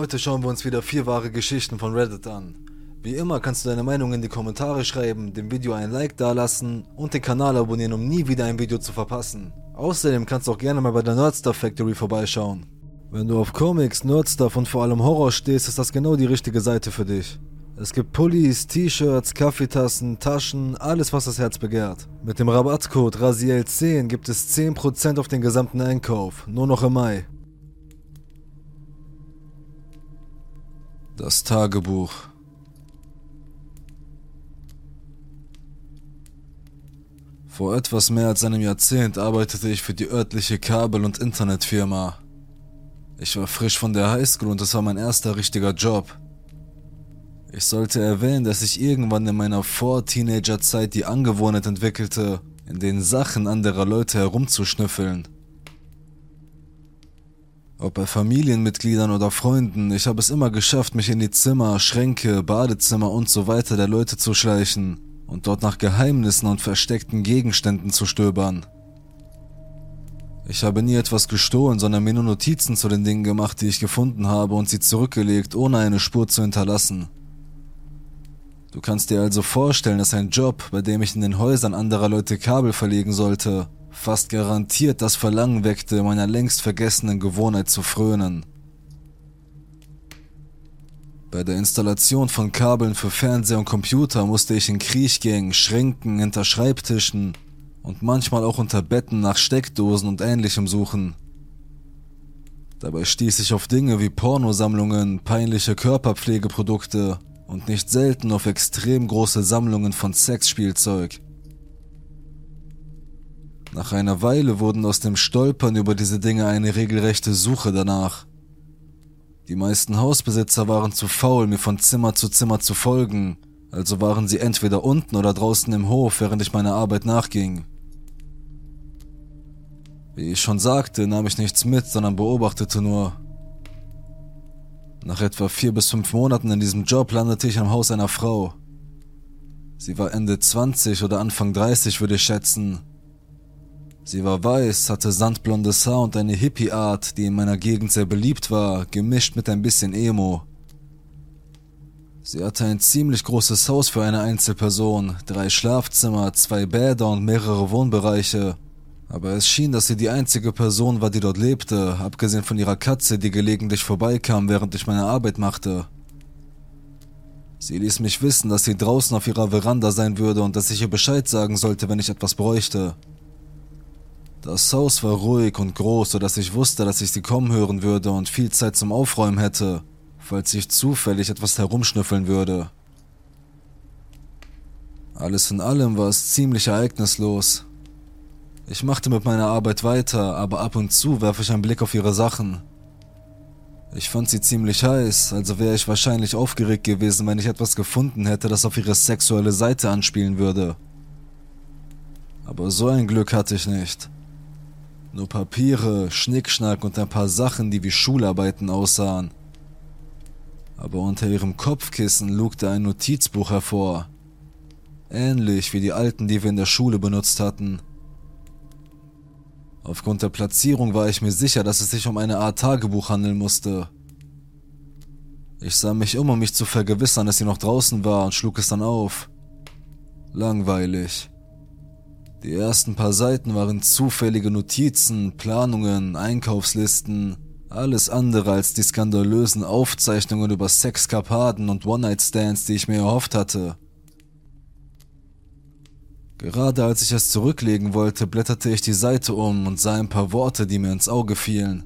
Heute schauen wir uns wieder vier wahre Geschichten von Reddit an. Wie immer kannst du deine Meinung in die Kommentare schreiben, dem Video ein Like dalassen und den Kanal abonnieren, um nie wieder ein Video zu verpassen. Außerdem kannst du auch gerne mal bei der Nerdstuff Factory vorbeischauen. Wenn du auf Comics, Nerdstuff und vor allem Horror stehst, ist das genau die richtige Seite für dich. Es gibt Pullis, T-Shirts, Kaffeetassen, Taschen, alles was das Herz begehrt. Mit dem Rabattcode RASIEL10 gibt es 10% auf den gesamten Einkauf, nur noch im Mai. Das Tagebuch Vor etwas mehr als einem Jahrzehnt arbeitete ich für die örtliche Kabel- und Internetfirma. Ich war frisch von der Highschool und es war mein erster richtiger Job. Ich sollte erwähnen, dass ich irgendwann in meiner Vor-Teenager-Zeit die Angewohnheit entwickelte, in den Sachen anderer Leute herumzuschnüffeln. Ob bei Familienmitgliedern oder Freunden, ich habe es immer geschafft, mich in die Zimmer, Schränke, Badezimmer und so weiter der Leute zu schleichen und dort nach Geheimnissen und versteckten Gegenständen zu stöbern. Ich habe nie etwas gestohlen, sondern mir nur Notizen zu den Dingen gemacht, die ich gefunden habe und sie zurückgelegt, ohne eine Spur zu hinterlassen. Du kannst dir also vorstellen, dass ein Job, bei dem ich in den Häusern anderer Leute Kabel verlegen sollte, fast garantiert das Verlangen weckte, meiner längst vergessenen Gewohnheit zu frönen. Bei der Installation von Kabeln für Fernseher und Computer musste ich in Kriechgängen, Schränken, hinter Schreibtischen und manchmal auch unter Betten nach Steckdosen und ähnlichem suchen. Dabei stieß ich auf Dinge wie Pornosammlungen, peinliche Körperpflegeprodukte und nicht selten auf extrem große Sammlungen von Sexspielzeug. Nach einer Weile wurden aus dem Stolpern über diese Dinge eine regelrechte Suche danach. Die meisten Hausbesitzer waren zu faul, mir von Zimmer zu Zimmer zu folgen, also waren sie entweder unten oder draußen im Hof, während ich meiner Arbeit nachging. Wie ich schon sagte, nahm ich nichts mit, sondern beobachtete nur. Nach etwa vier bis fünf Monaten in diesem Job landete ich am Haus einer Frau. Sie war Ende 20 oder Anfang 30, würde ich schätzen. Sie war weiß, hatte sandblondes Haar und eine Hippie-Art, die in meiner Gegend sehr beliebt war, gemischt mit ein bisschen Emo. Sie hatte ein ziemlich großes Haus für eine Einzelperson, drei Schlafzimmer, zwei Bäder und mehrere Wohnbereiche. Aber es schien, dass sie die einzige Person war, die dort lebte, abgesehen von ihrer Katze, die gelegentlich vorbeikam, während ich meine Arbeit machte. Sie ließ mich wissen, dass sie draußen auf ihrer Veranda sein würde und dass ich ihr Bescheid sagen sollte, wenn ich etwas bräuchte. Das Haus war ruhig und groß, sodass ich wusste, dass ich sie kommen hören würde und viel Zeit zum Aufräumen hätte, falls ich zufällig etwas herumschnüffeln würde. Alles in allem war es ziemlich ereignislos. Ich machte mit meiner Arbeit weiter, aber ab und zu warf ich einen Blick auf ihre Sachen. Ich fand sie ziemlich heiß, also wäre ich wahrscheinlich aufgeregt gewesen, wenn ich etwas gefunden hätte, das auf ihre sexuelle Seite anspielen würde. Aber so ein Glück hatte ich nicht. Nur Papiere, Schnickschnack und ein paar Sachen, die wie Schularbeiten aussahen. Aber unter ihrem Kopfkissen lugte ein Notizbuch hervor. Ähnlich wie die alten, die wir in der Schule benutzt hatten. Aufgrund der Platzierung war ich mir sicher, dass es sich um eine Art Tagebuch handeln musste. Ich sah mich um, um mich zu vergewissern, dass sie noch draußen war und schlug es dann auf. Langweilig. Die ersten paar Seiten waren zufällige Notizen, Planungen, Einkaufslisten, alles andere als die skandalösen Aufzeichnungen über Sexkapaden und One-Night-Stands, die ich mir erhofft hatte. Gerade als ich es zurücklegen wollte, blätterte ich die Seite um und sah ein paar Worte, die mir ins Auge fielen.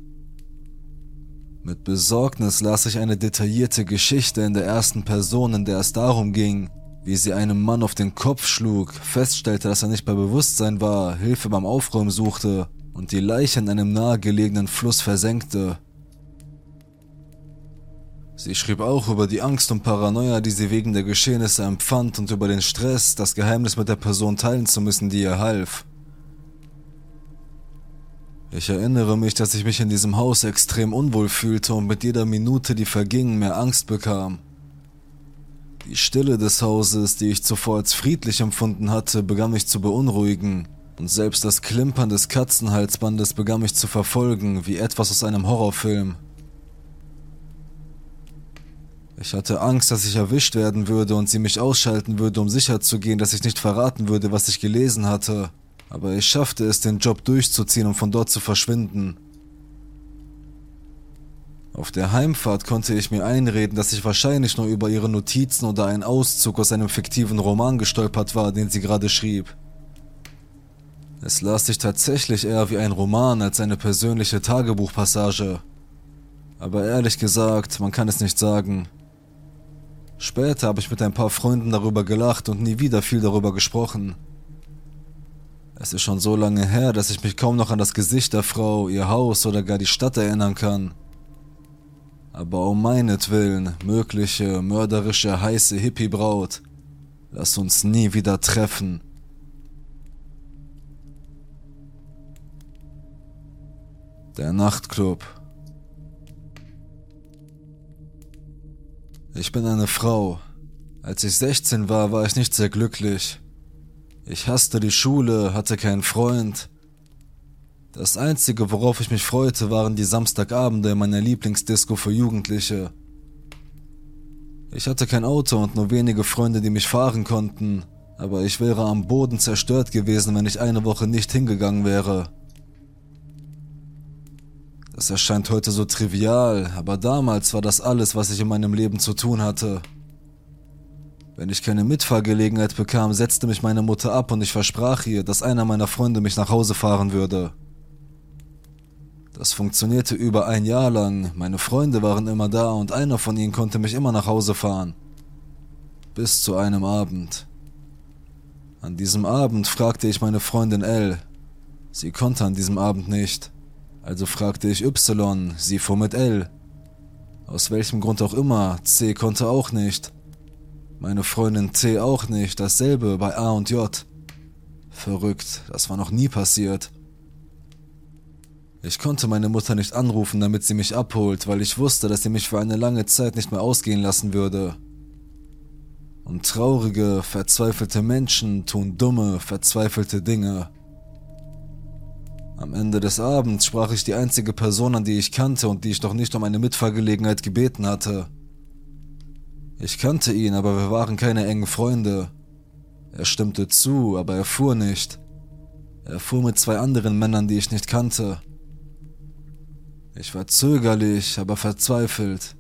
Mit Besorgnis las ich eine detaillierte Geschichte in der ersten Person, in der es darum ging, wie sie einem Mann auf den Kopf schlug, feststellte, dass er nicht bei Bewusstsein war, Hilfe beim Aufräumen suchte und die Leiche in einem nahegelegenen Fluss versenkte. Sie schrieb auch über die Angst und Paranoia, die sie wegen der Geschehnisse empfand und über den Stress, das Geheimnis mit der Person teilen zu müssen, die ihr half. Ich erinnere mich, dass ich mich in diesem Haus extrem unwohl fühlte und mit jeder Minute, die verging, mehr Angst bekam. Die Stille des Hauses, die ich zuvor als friedlich empfunden hatte, begann mich zu beunruhigen, und selbst das Klimpern des Katzenhalsbandes begann mich zu verfolgen, wie etwas aus einem Horrorfilm. Ich hatte Angst, dass ich erwischt werden würde und sie mich ausschalten würde, um sicherzugehen, dass ich nicht verraten würde, was ich gelesen hatte. Aber ich schaffte es, den Job durchzuziehen und von dort zu verschwinden. Auf der Heimfahrt konnte ich mir einreden, dass ich wahrscheinlich nur über ihre Notizen oder einen Auszug aus einem fiktiven Roman gestolpert war, den sie gerade schrieb. Es las sich tatsächlich eher wie ein Roman als eine persönliche Tagebuchpassage. Aber ehrlich gesagt, man kann es nicht sagen. Später habe ich mit ein paar Freunden darüber gelacht und nie wieder viel darüber gesprochen. Es ist schon so lange her, dass ich mich kaum noch an das Gesicht der Frau, ihr Haus oder gar die Stadt erinnern kann. Aber um meinetwillen, mögliche, mörderische, heiße Hippie-Braut, lass uns nie wieder treffen. Der Nachtclub. Ich bin eine Frau. Als ich 16 war, war ich nicht sehr glücklich. Ich hasste die Schule, hatte keinen Freund das Einzige, worauf ich mich freute, waren die Samstagabende in meiner Lieblingsdisco für Jugendliche. Ich hatte kein Auto und nur wenige Freunde, die mich fahren konnten, aber ich wäre am Boden zerstört gewesen, wenn ich eine Woche nicht hingegangen wäre. Das erscheint heute so trivial, aber damals war das alles, was ich in meinem Leben zu tun hatte. Wenn ich keine Mitfahrgelegenheit bekam, setzte mich meine Mutter ab und ich versprach ihr, dass einer meiner Freunde mich nach Hause fahren würde. Das funktionierte über ein Jahr lang. Meine Freunde waren immer da und einer von ihnen konnte mich immer nach Hause fahren. Bis zu einem Abend. An diesem Abend fragte ich meine Freundin L. Sie konnte an diesem Abend nicht. Also fragte ich Y, sie fuhr mit L. Aus welchem Grund auch immer, C konnte auch nicht. Meine Freundin C auch nicht, dasselbe bei A und J. Verrückt, das war noch nie passiert. Ich konnte meine Mutter nicht anrufen, damit sie mich abholt, weil ich wusste, dass sie mich für eine lange Zeit nicht mehr ausgehen lassen würde. Und traurige, verzweifelte Menschen tun dumme, verzweifelte Dinge. Am Ende des Abends sprach ich die einzige Person an, die ich kannte und die ich noch nicht um eine Mitfahrgelegenheit gebeten hatte. Ich kannte ihn, aber wir waren keine engen Freunde. Er stimmte zu, aber er fuhr nicht. Er fuhr mit zwei anderen Männern, die ich nicht kannte. Ich war zögerlich, aber verzweifelt.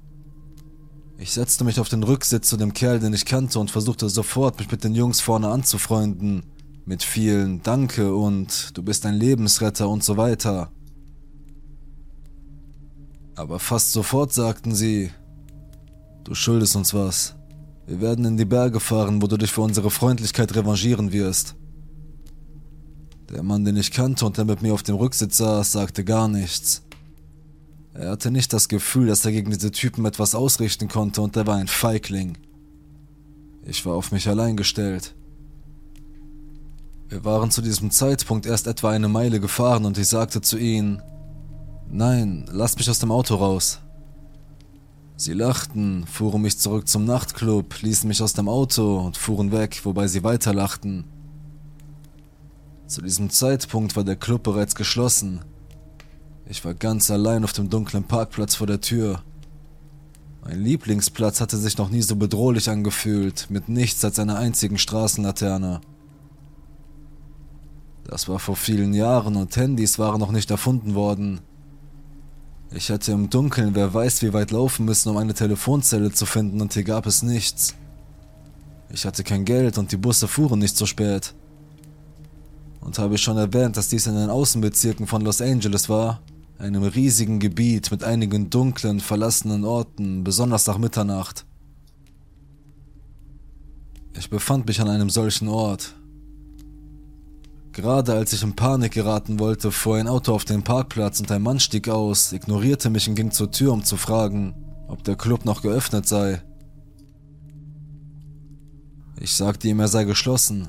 Ich setzte mich auf den Rücksitz zu dem Kerl, den ich kannte, und versuchte sofort, mich mit den Jungs vorne anzufreunden. Mit vielen Danke und du bist ein Lebensretter und so weiter. Aber fast sofort sagten sie, du schuldest uns was. Wir werden in die Berge fahren, wo du dich für unsere Freundlichkeit revanchieren wirst. Der Mann, den ich kannte und der mit mir auf dem Rücksitz saß, sagte gar nichts. Er hatte nicht das Gefühl, dass er gegen diese Typen etwas ausrichten konnte und er war ein Feigling. Ich war auf mich allein gestellt. Wir waren zu diesem Zeitpunkt erst etwa eine Meile gefahren und ich sagte zu ihnen, Nein, lasst mich aus dem Auto raus. Sie lachten, fuhren mich zurück zum Nachtclub, ließen mich aus dem Auto und fuhren weg, wobei sie weiter lachten. Zu diesem Zeitpunkt war der Club bereits geschlossen. Ich war ganz allein auf dem dunklen Parkplatz vor der Tür. Mein Lieblingsplatz hatte sich noch nie so bedrohlich angefühlt, mit nichts als einer einzigen Straßenlaterne. Das war vor vielen Jahren und Handys waren noch nicht erfunden worden. Ich hätte im Dunkeln wer weiß wie weit laufen müssen, um eine Telefonzelle zu finden und hier gab es nichts. Ich hatte kein Geld und die Busse fuhren nicht so spät. Und habe ich schon erwähnt, dass dies in den Außenbezirken von Los Angeles war? Einem riesigen Gebiet mit einigen dunklen, verlassenen Orten, besonders nach Mitternacht. Ich befand mich an einem solchen Ort. Gerade als ich in Panik geraten wollte, fuhr ein Auto auf den Parkplatz und ein Mann stieg aus, ignorierte mich und ging zur Tür, um zu fragen, ob der Club noch geöffnet sei. Ich sagte ihm, er sei geschlossen.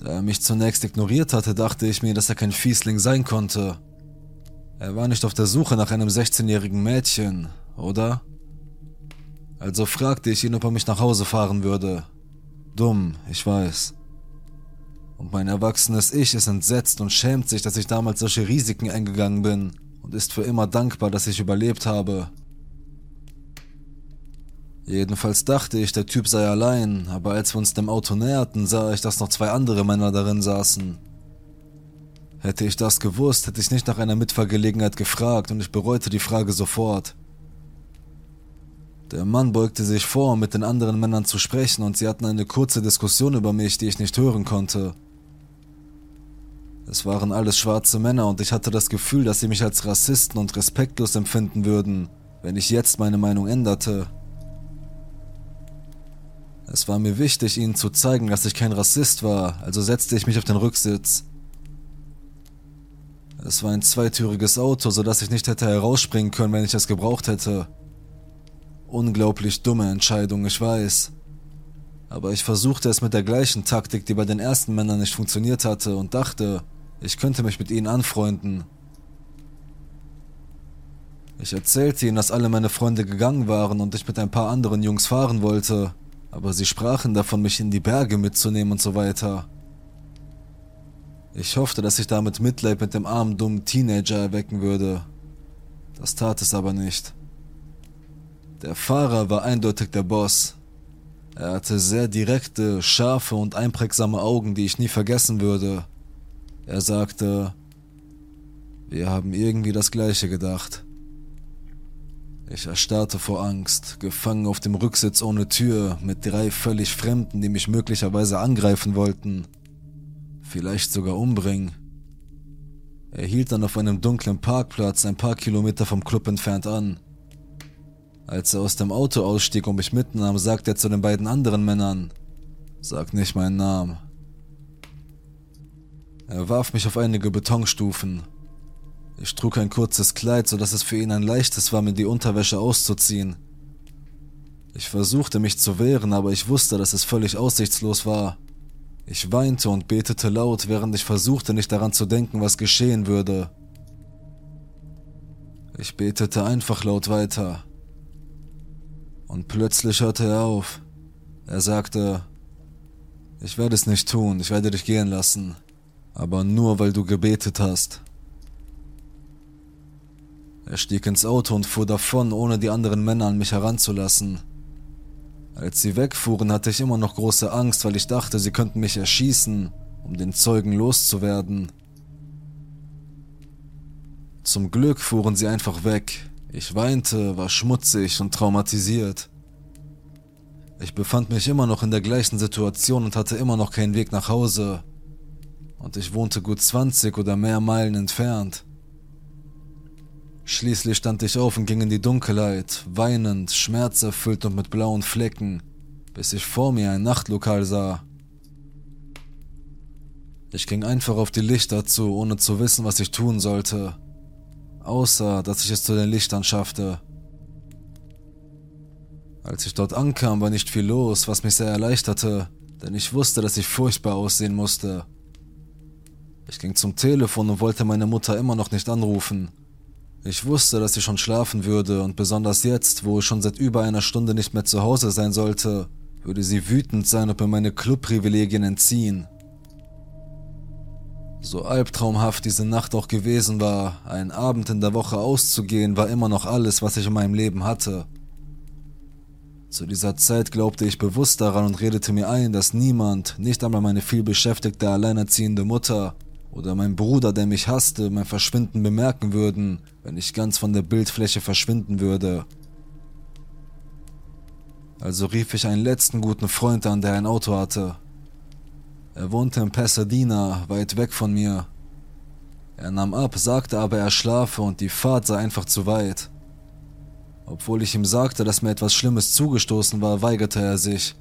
Da er mich zunächst ignoriert hatte, dachte ich mir, dass er kein Fiesling sein konnte. Er war nicht auf der Suche nach einem 16-jährigen Mädchen, oder? Also fragte ich ihn, ob er mich nach Hause fahren würde. Dumm, ich weiß. Und mein erwachsenes Ich ist entsetzt und schämt sich, dass ich damals solche Risiken eingegangen bin und ist für immer dankbar, dass ich überlebt habe. Jedenfalls dachte ich, der Typ sei allein, aber als wir uns dem Auto näherten, sah ich, dass noch zwei andere Männer darin saßen. Hätte ich das gewusst, hätte ich nicht nach einer Mitfahrgelegenheit gefragt und ich bereute die Frage sofort. Der Mann beugte sich vor, um mit den anderen Männern zu sprechen und sie hatten eine kurze Diskussion über mich, die ich nicht hören konnte. Es waren alles schwarze Männer und ich hatte das Gefühl, dass sie mich als Rassisten und respektlos empfinden würden, wenn ich jetzt meine Meinung änderte. Es war mir wichtig, ihnen zu zeigen, dass ich kein Rassist war, also setzte ich mich auf den Rücksitz. Es war ein zweitüriges Auto, sodass ich nicht hätte herausspringen können, wenn ich es gebraucht hätte. Unglaublich dumme Entscheidung, ich weiß. Aber ich versuchte es mit der gleichen Taktik, die bei den ersten Männern nicht funktioniert hatte, und dachte, ich könnte mich mit ihnen anfreunden. Ich erzählte ihnen, dass alle meine Freunde gegangen waren und ich mit ein paar anderen Jungs fahren wollte, aber sie sprachen davon, mich in die Berge mitzunehmen und so weiter. Ich hoffte, dass ich damit Mitleid mit dem armen, dummen Teenager erwecken würde. Das tat es aber nicht. Der Fahrer war eindeutig der Boss. Er hatte sehr direkte, scharfe und einprägsame Augen, die ich nie vergessen würde. Er sagte, wir haben irgendwie das gleiche gedacht. Ich erstarrte vor Angst, gefangen auf dem Rücksitz ohne Tür, mit drei völlig Fremden, die mich möglicherweise angreifen wollten. Vielleicht sogar umbringen. Er hielt dann auf einem dunklen Parkplatz ein paar Kilometer vom Club entfernt an. Als er aus dem Auto ausstieg und mich mitnahm, sagte er zu den beiden anderen Männern, Sag nicht meinen Namen. Er warf mich auf einige Betonstufen, ich trug ein kurzes Kleid, so dass es für ihn ein leichtes war, mir die Unterwäsche auszuziehen. Ich versuchte mich zu wehren, aber ich wusste, dass es völlig aussichtslos war. Ich weinte und betete laut, während ich versuchte, nicht daran zu denken, was geschehen würde. Ich betete einfach laut weiter. Und plötzlich hörte er auf. Er sagte, ich werde es nicht tun, ich werde dich gehen lassen, aber nur weil du gebetet hast. Er stieg ins Auto und fuhr davon, ohne die anderen Männer an mich heranzulassen. Als sie wegfuhren, hatte ich immer noch große Angst, weil ich dachte, sie könnten mich erschießen, um den Zeugen loszuwerden. Zum Glück fuhren sie einfach weg. Ich weinte, war schmutzig und traumatisiert. Ich befand mich immer noch in der gleichen Situation und hatte immer noch keinen Weg nach Hause. Und ich wohnte gut 20 oder mehr Meilen entfernt. Schließlich stand ich auf und ging in die Dunkelheit, weinend, schmerzerfüllt und mit blauen Flecken, bis ich vor mir ein Nachtlokal sah. Ich ging einfach auf die Lichter zu, ohne zu wissen, was ich tun sollte, außer dass ich es zu den Lichtern schaffte. Als ich dort ankam, war nicht viel los, was mich sehr erleichterte, denn ich wusste, dass ich furchtbar aussehen musste. Ich ging zum Telefon und wollte meine Mutter immer noch nicht anrufen. Ich wusste, dass sie schon schlafen würde und besonders jetzt, wo ich schon seit über einer Stunde nicht mehr zu Hause sein sollte, würde sie wütend sein und mir meine Clubprivilegien entziehen. So albtraumhaft diese Nacht auch gewesen war, ein Abend in der Woche auszugehen, war immer noch alles, was ich in meinem Leben hatte. Zu dieser Zeit glaubte ich bewusst daran und redete mir ein, dass niemand, nicht einmal meine vielbeschäftigte alleinerziehende Mutter, oder mein Bruder, der mich hasste, mein Verschwinden bemerken würden, wenn ich ganz von der Bildfläche verschwinden würde. Also rief ich einen letzten guten Freund an, der ein Auto hatte. Er wohnte in Pasadena, weit weg von mir. Er nahm ab, sagte aber, er schlafe und die Fahrt sei einfach zu weit. Obwohl ich ihm sagte, dass mir etwas Schlimmes zugestoßen war, weigerte er sich.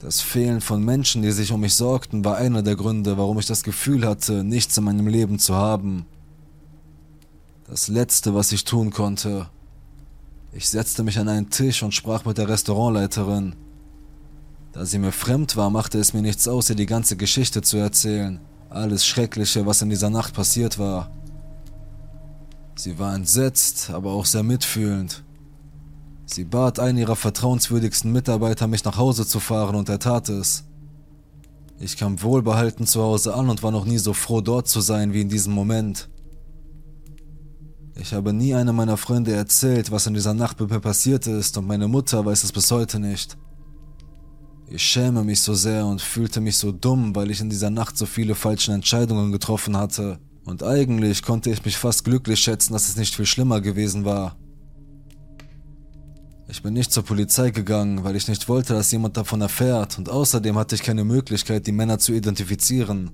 Das Fehlen von Menschen, die sich um mich sorgten, war einer der Gründe, warum ich das Gefühl hatte, nichts in meinem Leben zu haben. Das Letzte, was ich tun konnte. Ich setzte mich an einen Tisch und sprach mit der Restaurantleiterin. Da sie mir fremd war, machte es mir nichts aus, ihr die ganze Geschichte zu erzählen. Alles Schreckliche, was in dieser Nacht passiert war. Sie war entsetzt, aber auch sehr mitfühlend. Sie bat einen ihrer vertrauenswürdigsten Mitarbeiter, mich nach Hause zu fahren, und er tat es. Ich kam wohlbehalten zu Hause an und war noch nie so froh, dort zu sein wie in diesem Moment. Ich habe nie einem meiner Freunde erzählt, was in dieser Nacht mit mir passiert ist und meine Mutter weiß es bis heute nicht. Ich schäme mich so sehr und fühlte mich so dumm, weil ich in dieser Nacht so viele falsche Entscheidungen getroffen hatte. Und eigentlich konnte ich mich fast glücklich schätzen, dass es nicht viel schlimmer gewesen war. Ich bin nicht zur Polizei gegangen, weil ich nicht wollte, dass jemand davon erfährt und außerdem hatte ich keine Möglichkeit, die Männer zu identifizieren.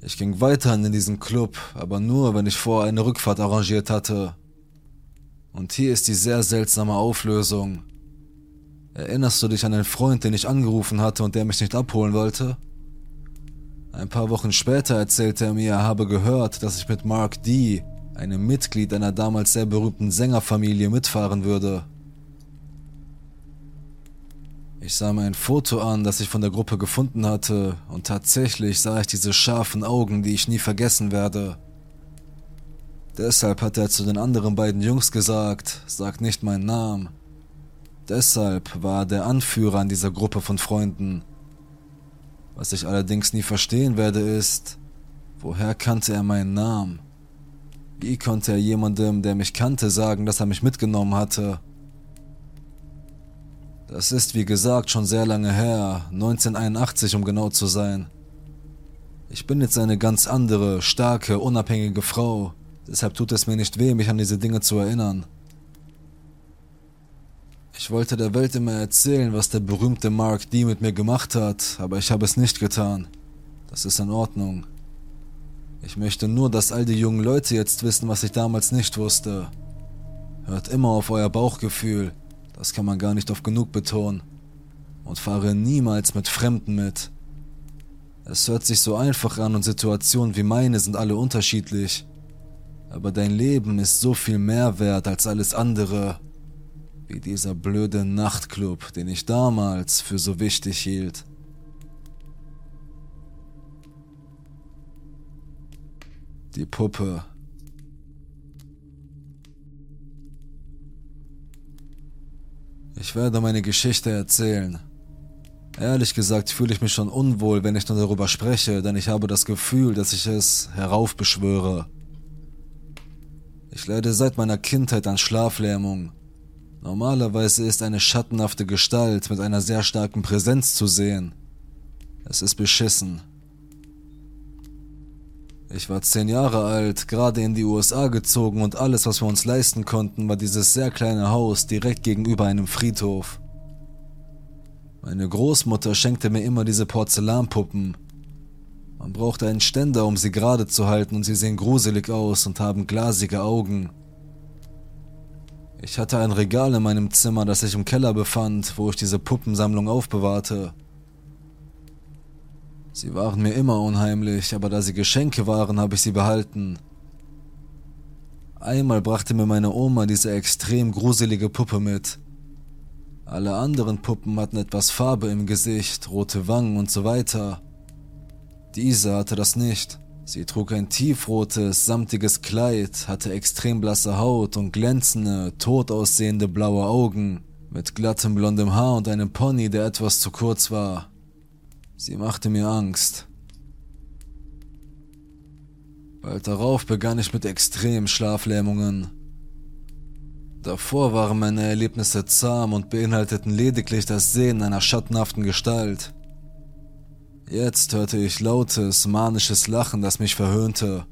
Ich ging weiterhin in diesen Club, aber nur, wenn ich vorher eine Rückfahrt arrangiert hatte. Und hier ist die sehr seltsame Auflösung. Erinnerst du dich an einen Freund, den ich angerufen hatte und der mich nicht abholen wollte? Ein paar Wochen später erzählte er mir, er habe gehört, dass ich mit Mark D., einem Mitglied einer damals sehr berühmten Sängerfamilie, mitfahren würde. Ich sah mir ein Foto an, das ich von der Gruppe gefunden hatte, und tatsächlich sah ich diese scharfen Augen, die ich nie vergessen werde. Deshalb hat er zu den anderen beiden Jungs gesagt, sag nicht meinen Namen. Deshalb war er der Anführer an dieser Gruppe von Freunden. Was ich allerdings nie verstehen werde ist, woher kannte er meinen Namen? Wie konnte er jemandem, der mich kannte, sagen, dass er mich mitgenommen hatte? Das ist wie gesagt schon sehr lange her, 1981 um genau zu sein. Ich bin jetzt eine ganz andere, starke, unabhängige Frau, deshalb tut es mir nicht weh, mich an diese Dinge zu erinnern. Ich wollte der Welt immer erzählen, was der berühmte Mark D mit mir gemacht hat, aber ich habe es nicht getan. Das ist in Ordnung. Ich möchte nur, dass all die jungen Leute jetzt wissen, was ich damals nicht wusste. Hört immer auf euer Bauchgefühl, das kann man gar nicht oft genug betonen. Und fahre niemals mit Fremden mit. Es hört sich so einfach an und Situationen wie meine sind alle unterschiedlich. Aber dein Leben ist so viel mehr wert als alles andere wie dieser blöde Nachtclub, den ich damals für so wichtig hielt. Die Puppe. Ich werde meine Geschichte erzählen. Ehrlich gesagt fühle ich mich schon unwohl, wenn ich nur darüber spreche, denn ich habe das Gefühl, dass ich es heraufbeschwöre. Ich leide seit meiner Kindheit an Schlaflähmung Normalerweise ist eine schattenhafte Gestalt mit einer sehr starken Präsenz zu sehen. Es ist beschissen. Ich war zehn Jahre alt, gerade in die USA gezogen und alles, was wir uns leisten konnten, war dieses sehr kleine Haus direkt gegenüber einem Friedhof. Meine Großmutter schenkte mir immer diese Porzellanpuppen. Man brauchte einen Ständer, um sie gerade zu halten und sie sehen gruselig aus und haben glasige Augen. Ich hatte ein Regal in meinem Zimmer, das sich im Keller befand, wo ich diese Puppensammlung aufbewahrte. Sie waren mir immer unheimlich, aber da sie Geschenke waren, habe ich sie behalten. Einmal brachte mir meine Oma diese extrem gruselige Puppe mit. Alle anderen Puppen hatten etwas Farbe im Gesicht, rote Wangen und so weiter. Diese hatte das nicht. Sie trug ein tiefrotes, samtiges Kleid, hatte extrem blasse Haut und glänzende, tot aussehende blaue Augen, mit glattem blondem Haar und einem Pony, der etwas zu kurz war. Sie machte mir Angst. Bald darauf begann ich mit extremen Schlaflähmungen. Davor waren meine Erlebnisse zahm und beinhalteten lediglich das Sehen einer schattenhaften Gestalt. Jetzt hörte ich lautes, manisches Lachen, das mich verhöhnte.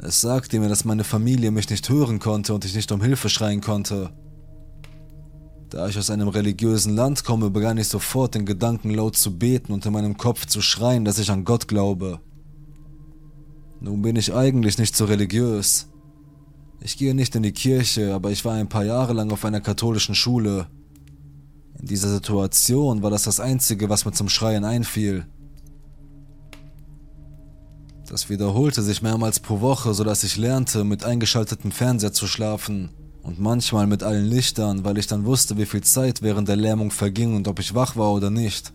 Es sagte mir, dass meine Familie mich nicht hören konnte und ich nicht um Hilfe schreien konnte. Da ich aus einem religiösen Land komme, begann ich sofort den Gedanken laut zu beten und in meinem Kopf zu schreien, dass ich an Gott glaube. Nun bin ich eigentlich nicht so religiös. Ich gehe nicht in die Kirche, aber ich war ein paar Jahre lang auf einer katholischen Schule. In dieser Situation war das das Einzige, was mir zum Schreien einfiel. Das wiederholte sich mehrmals pro Woche, sodass ich lernte, mit eingeschaltetem Fernseher zu schlafen und manchmal mit allen Lichtern, weil ich dann wusste, wie viel Zeit während der Lähmung verging und ob ich wach war oder nicht.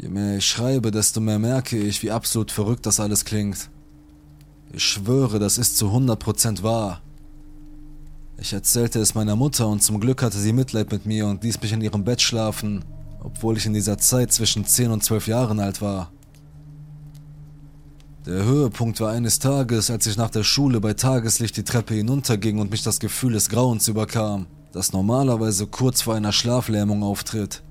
Je mehr ich schreibe, desto mehr merke ich, wie absolut verrückt das alles klingt. Ich schwöre, das ist zu 100% wahr. Ich erzählte es meiner Mutter und zum Glück hatte sie Mitleid mit mir und ließ mich in ihrem Bett schlafen, obwohl ich in dieser Zeit zwischen 10 und 12 Jahren alt war. Der Höhepunkt war eines Tages, als ich nach der Schule bei Tageslicht die Treppe hinunterging und mich das Gefühl des Grauens überkam, das normalerweise kurz vor einer Schlaflähmung auftritt.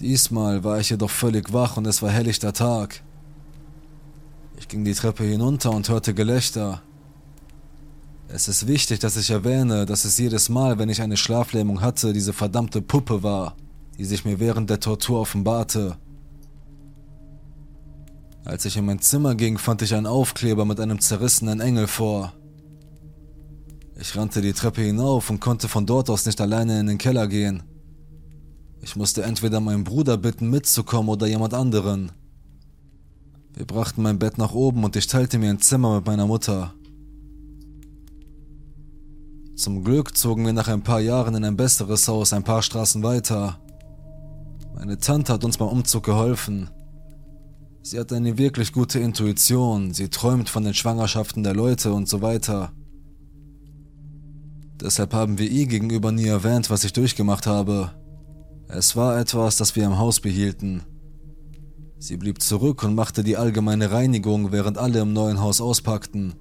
Diesmal war ich jedoch völlig wach und es war helllichter Tag. Ich ging die Treppe hinunter und hörte Gelächter. Es ist wichtig, dass ich erwähne, dass es jedes Mal, wenn ich eine Schlaflähmung hatte, diese verdammte Puppe war, die sich mir während der Tortur offenbarte. Als ich in mein Zimmer ging, fand ich einen Aufkleber mit einem zerrissenen Engel vor. Ich rannte die Treppe hinauf und konnte von dort aus nicht alleine in den Keller gehen. Ich musste entweder meinen Bruder bitten, mitzukommen oder jemand anderen. Wir brachten mein Bett nach oben und ich teilte mir ein Zimmer mit meiner Mutter. Zum Glück zogen wir nach ein paar Jahren in ein besseres Haus ein paar Straßen weiter. Meine Tante hat uns beim Umzug geholfen. Sie hat eine wirklich gute Intuition, sie träumt von den Schwangerschaften der Leute und so weiter. Deshalb haben wir ihr gegenüber nie erwähnt, was ich durchgemacht habe. Es war etwas, das wir im Haus behielten. Sie blieb zurück und machte die allgemeine Reinigung, während alle im neuen Haus auspackten.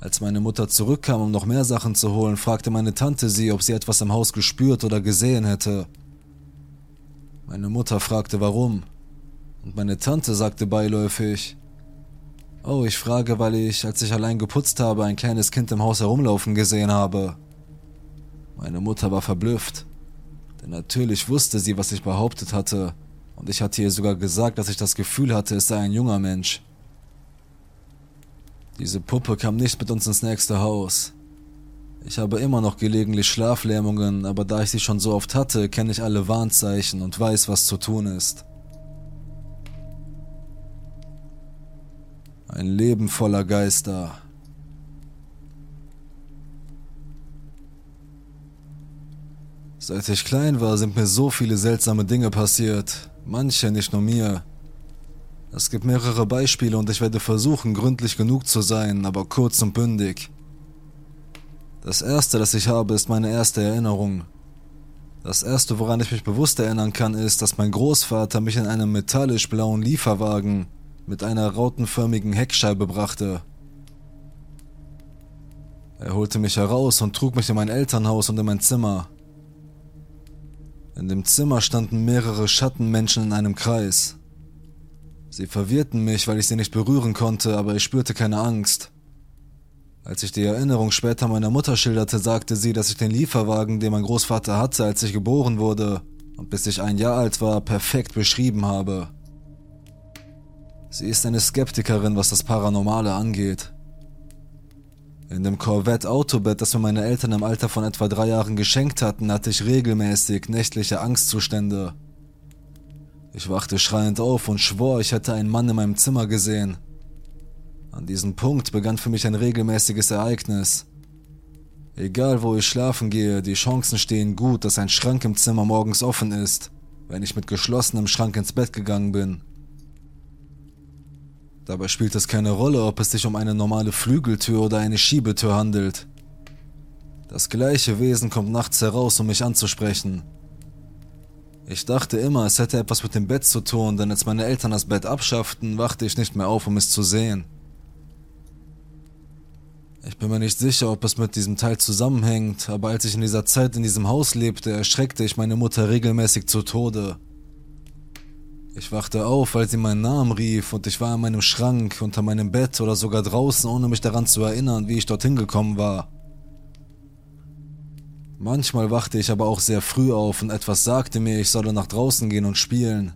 Als meine Mutter zurückkam, um noch mehr Sachen zu holen, fragte meine Tante sie, ob sie etwas im Haus gespürt oder gesehen hätte. Meine Mutter fragte warum. Und meine Tante sagte beiläufig, Oh, ich frage, weil ich, als ich allein geputzt habe, ein kleines Kind im Haus herumlaufen gesehen habe. Meine Mutter war verblüfft. Denn natürlich wusste sie, was ich behauptet hatte, und ich hatte ihr sogar gesagt, dass ich das Gefühl hatte, es sei ein junger Mensch. Diese Puppe kam nicht mit uns ins nächste Haus. Ich habe immer noch gelegentlich Schlaflähmungen, aber da ich sie schon so oft hatte, kenne ich alle Warnzeichen und weiß, was zu tun ist. Ein Leben voller Geister. Seit ich klein war, sind mir so viele seltsame Dinge passiert. Manche nicht nur mir. Es gibt mehrere Beispiele und ich werde versuchen, gründlich genug zu sein, aber kurz und bündig. Das erste, das ich habe, ist meine erste Erinnerung. Das erste, woran ich mich bewusst erinnern kann, ist, dass mein Großvater mich in einem metallisch blauen Lieferwagen mit einer rautenförmigen Heckscheibe brachte. Er holte mich heraus und trug mich in mein Elternhaus und in mein Zimmer. In dem Zimmer standen mehrere Schattenmenschen in einem Kreis. Sie verwirrten mich, weil ich sie nicht berühren konnte, aber ich spürte keine Angst. Als ich die Erinnerung später meiner Mutter schilderte, sagte sie, dass ich den Lieferwagen, den mein Großvater hatte, als ich geboren wurde und bis ich ein Jahr alt war, perfekt beschrieben habe. Sie ist eine Skeptikerin, was das Paranormale angeht. In dem Corvette Autobett, das mir meine Eltern im Alter von etwa drei Jahren geschenkt hatten, hatte ich regelmäßig nächtliche Angstzustände. Ich wachte schreiend auf und schwor, ich hätte einen Mann in meinem Zimmer gesehen. An diesem Punkt begann für mich ein regelmäßiges Ereignis. Egal wo ich schlafen gehe, die Chancen stehen gut, dass ein Schrank im Zimmer morgens offen ist, wenn ich mit geschlossenem Schrank ins Bett gegangen bin. Dabei spielt es keine Rolle, ob es sich um eine normale Flügeltür oder eine Schiebetür handelt. Das gleiche Wesen kommt nachts heraus, um mich anzusprechen. Ich dachte immer, es hätte etwas mit dem Bett zu tun, denn als meine Eltern das Bett abschafften, wachte ich nicht mehr auf, um es zu sehen. Ich bin mir nicht sicher, ob es mit diesem Teil zusammenhängt, aber als ich in dieser Zeit in diesem Haus lebte, erschreckte ich meine Mutter regelmäßig zu Tode. Ich wachte auf, weil sie meinen Namen rief und ich war in meinem Schrank, unter meinem Bett oder sogar draußen, ohne mich daran zu erinnern, wie ich dorthin gekommen war. Manchmal wachte ich aber auch sehr früh auf und etwas sagte mir, ich solle nach draußen gehen und spielen.